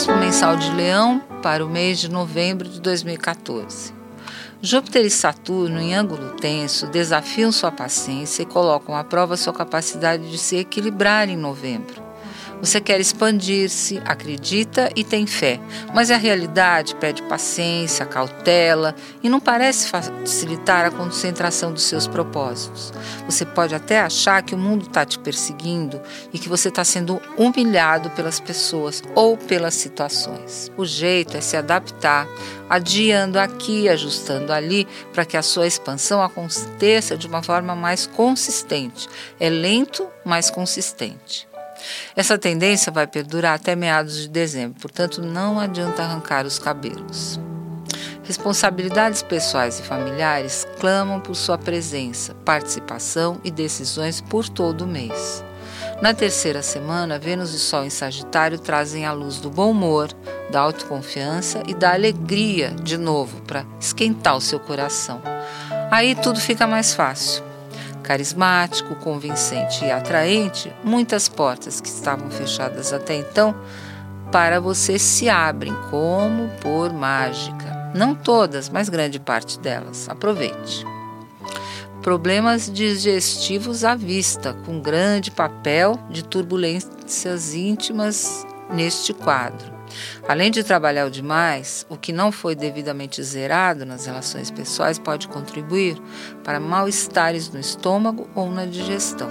Horóscopo mensal de Leão para o mês de novembro de 2014. Júpiter e Saturno, em ângulo tenso, desafiam sua paciência e colocam à prova sua capacidade de se equilibrar em novembro. Você quer expandir-se, acredita e tem fé, mas a realidade pede paciência, cautela e não parece facilitar a concentração dos seus propósitos. Você pode até achar que o mundo está te perseguindo e que você está sendo humilhado pelas pessoas ou pelas situações. O jeito é se adaptar, adiando aqui, ajustando ali, para que a sua expansão aconteça de uma forma mais consistente. É lento, mas consistente. Essa tendência vai perdurar até meados de dezembro, portanto, não adianta arrancar os cabelos. Responsabilidades pessoais e familiares clamam por sua presença, participação e decisões por todo o mês. Na terceira semana, Vênus e Sol em Sagitário trazem a luz do bom humor, da autoconfiança e da alegria de novo para esquentar o seu coração. Aí tudo fica mais fácil carismático, convincente e atraente, muitas portas que estavam fechadas até então para você se abrem como por mágica. Não todas, mas grande parte delas. Aproveite. Problemas digestivos à vista, com grande papel de turbulências íntimas neste quadro. Além de trabalhar o demais, o que não foi devidamente zerado nas relações pessoais pode contribuir para mal-estares no estômago ou na digestão.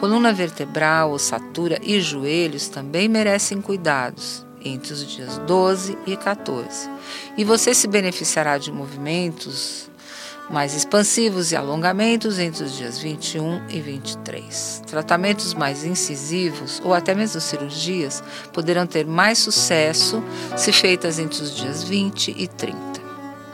Coluna vertebral, ossatura e joelhos também merecem cuidados entre os dias 12 e 14. E você se beneficiará de movimentos mais expansivos e alongamentos entre os dias 21 e 23. Tratamentos mais incisivos ou até mesmo cirurgias poderão ter mais sucesso se feitas entre os dias 20 e 30.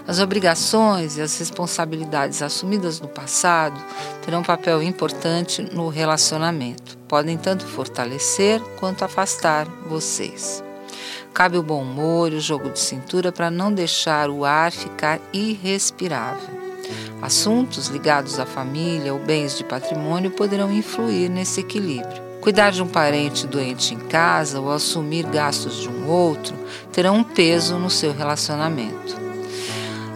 As obrigações e as responsabilidades assumidas no passado terão um papel importante no relacionamento. Podem tanto fortalecer quanto afastar vocês. Cabe o bom humor e o jogo de cintura para não deixar o ar ficar irrespirável. Assuntos ligados à família ou bens de patrimônio poderão influir nesse equilíbrio. Cuidar de um parente doente em casa ou assumir gastos de um outro terão um peso no seu relacionamento.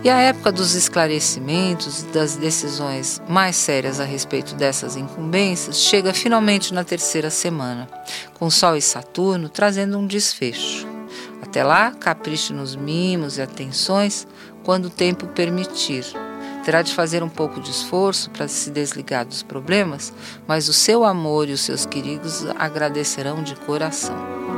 E a época dos esclarecimentos e das decisões mais sérias a respeito dessas incumbências chega finalmente na terceira semana, com Sol e Saturno trazendo um desfecho. Até lá, capriche nos mimos e atenções quando o tempo permitir Terá de fazer um pouco de esforço para se desligar dos problemas, mas o seu amor e os seus queridos agradecerão de coração.